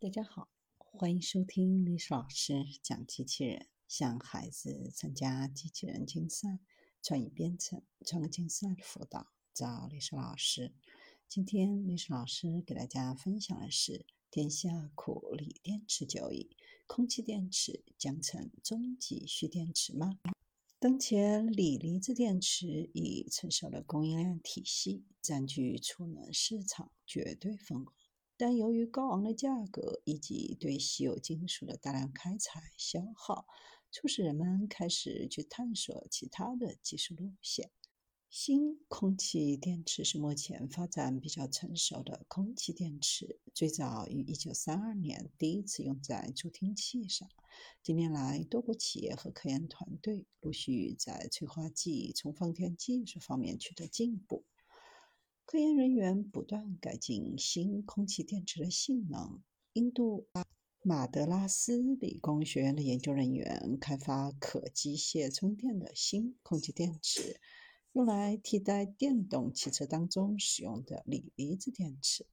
大家好，欢迎收听历史老师讲机器人，向孩子参加机器人竞赛、创意编程、创客竞赛的辅导，找历史老师。今天历史老师给大家分享的是：天下苦锂电池久矣，空气电池将成终极蓄电池吗？当前锂离子电池已成熟的供应链体系，占据储能市场绝对份额。但由于高昂的价格以及对稀有金属的大量开采消耗，促使人们开始去探索其他的技术路线。新空气电池是目前发展比较成熟的空气电池，最早于1932年第一次用在助听器上。近年来，多国企业和科研团队陆续在催化剂充放电技术方面取得进步。科研人员不断改进新空气电池的性能。印度马德拉斯理工学院的研究人员开发可机械充电的新空气电池，用来替代电动汽车当中使用的锂离子电池。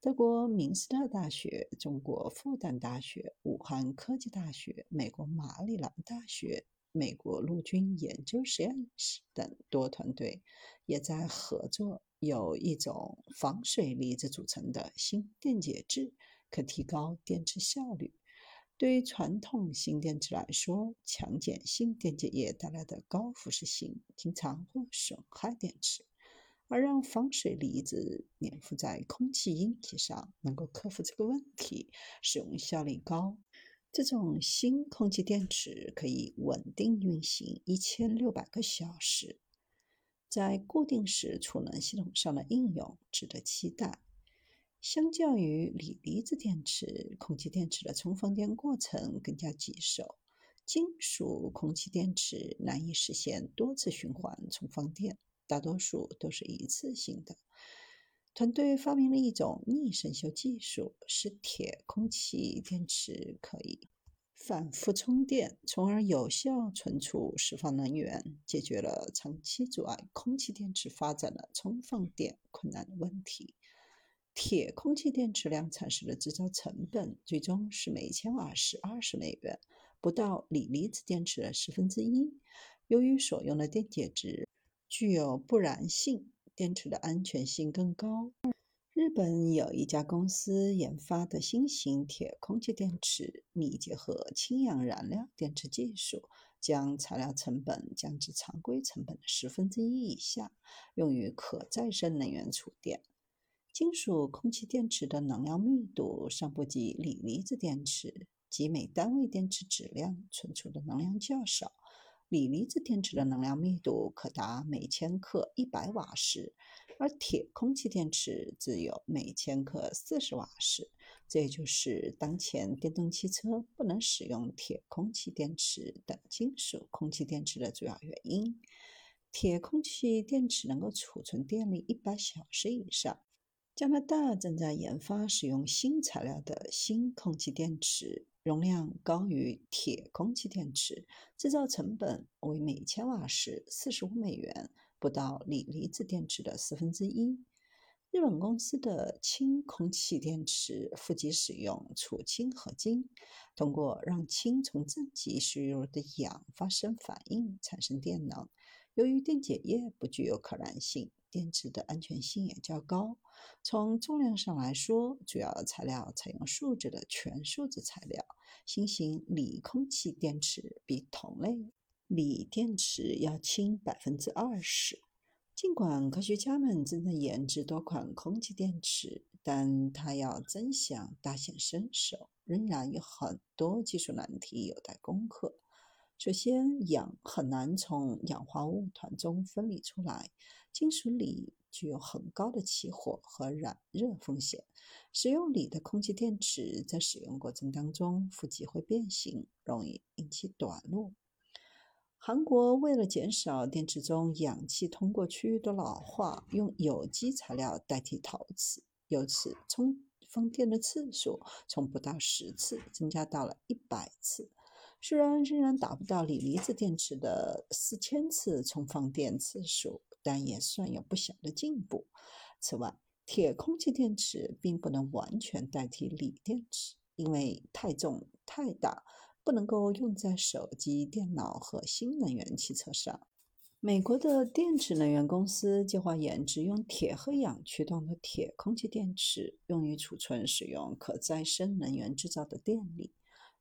德国明斯特大学、中国复旦大学、武汉科技大学、美国马里兰大学。美国陆军研究实验室等多团队也在合作，有一种防水离子组成的新电解质，可提高电池效率。对于传统新电池来说，强碱性电解液带来的高腐蚀性经常会损害电池，而让防水离子粘附在空气阴体上，能够克服这个问题，使用效率高。这种新空气电池可以稳定运行一千六百个小时，在固定式储能系统上的应用值得期待。相较于锂离子电池，空气电池的充放电过程更加棘手。金属空气电池难以实现多次循环充放电，大多数都是一次性的。团队发明了一种逆生锈技术，使铁空气电池可以反复充电，从而有效存储释放能源，解决了长期阻碍空气电池发展的充放电困难的问题。铁空气电池量产时的制造成本最终是每千瓦时二十美元，不到锂离子电池的十分之一。由于所用的电解质具有不燃性。电池的安全性更高。日本有一家公司研发的新型铁空气电池，拟结合氢氧燃料电池技术，将材料成本降至常规成本的十分之一以下，用于可再生能源储电。金属空气电池的能量密度尚不及锂离子电池，即每单位电池质量存储的能量较少。锂离子电池的能量密度可达每千克一百瓦时，而铁空气电池只有每千克四十瓦时。这也就是当前电动汽车不能使用铁空气电池等金属空气电池的主要原因。铁空气电池能够储存电力一百小时以上。加拿大正在研发使用新材料的新空气电池。容量高于铁空气电池，制造成本为每千瓦时四十五美元，不到锂离子电池的四分之一。日本公司的氢空气电池负极使用储氢合金，通过让氢从正极吸入的氧发生反应产生电能。由于电解液不具有可燃性。电池的安全性也较高。从重量上来说，主要材料采用树脂的全树脂材料。新型锂空气电池比同类锂电池要轻百分之二十。尽管科学家们正在研制多款空气电池，但它要真想大显身手，仍然有很多技术难题有待攻克。首先，氧很难从氧化物团中分离出来。金属锂具有很高的起火和燃热风险。使用锂的空气电池在使用过程当中，负极会变形，容易引起短路。韩国为了减少电池中氧气通过区域的老化，用有机材料代替陶瓷，由此充放电的次数从不到十次增加到了一百次。虽然仍然达不到锂离子电池的四千次充放电次数。但也算有不小的进步。此外，铁空气电池并不能完全代替锂电池，因为太重太大，不能够用在手机、电脑和新能源汽车上。美国的电池能源公司计划研制用铁和氧驱动的铁空气电池，用于储存使用可再生能源制造的电力。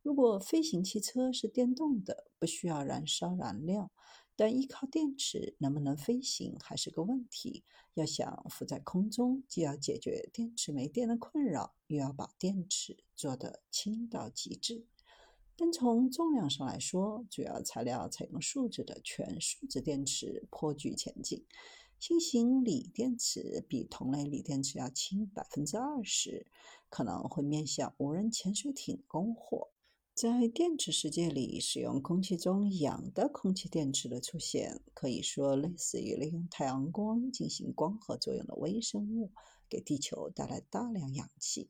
如果飞行汽车是电动的，不需要燃烧燃料。但依靠电池能不能飞行还是个问题。要想浮在空中，既要解决电池没电的困扰，又要把电池做得轻到极致。但从重量上来说，主要材料采用树脂的全树脂电池颇具前景。新型锂电池比同类锂电池要轻百分之二十，可能会面向无人潜水艇供货。在电池世界里，使用空气中氧的空气电池的出现，可以说类似于利用太阳光进行光合作用的微生物，给地球带来大量氧气。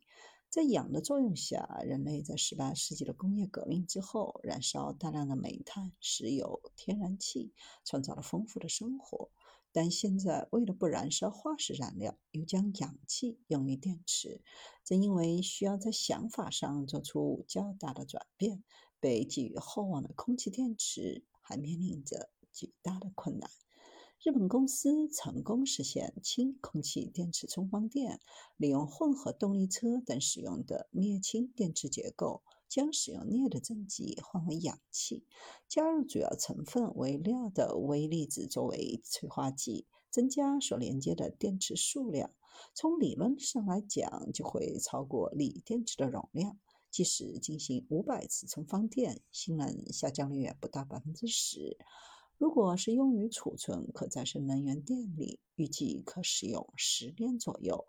在氧的作用下，人类在十八世纪的工业革命之后，燃烧大量的煤炭、石油、天然气，创造了丰富的生活。但现在，为了不燃烧化石燃料，又将氧气用于电池，正因为需要在想法上做出较大的转变，被寄予厚望的空气电池还面临着巨大的困难。日本公司成功实现氢空气电池充放电，利用混合动力车等使用的镍氢电池结构。将使用镍的正极换为氧气，加入主要成分为镣的微粒子作为催化剂，增加所连接的电池数量。从理论上来讲，就会超过锂电池的容量。即使进行五百次充放电，性能下降率也不到百分之十。如果是用于储存可再生能源电力，预计可使用十年左右。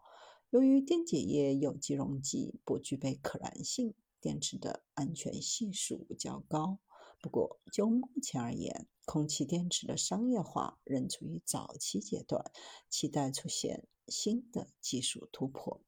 由于电解液有机溶剂不具备可燃性。电池的安全系数较高，不过就目前而言，空气电池的商业化仍处于早期阶段，期待出现新的技术突破。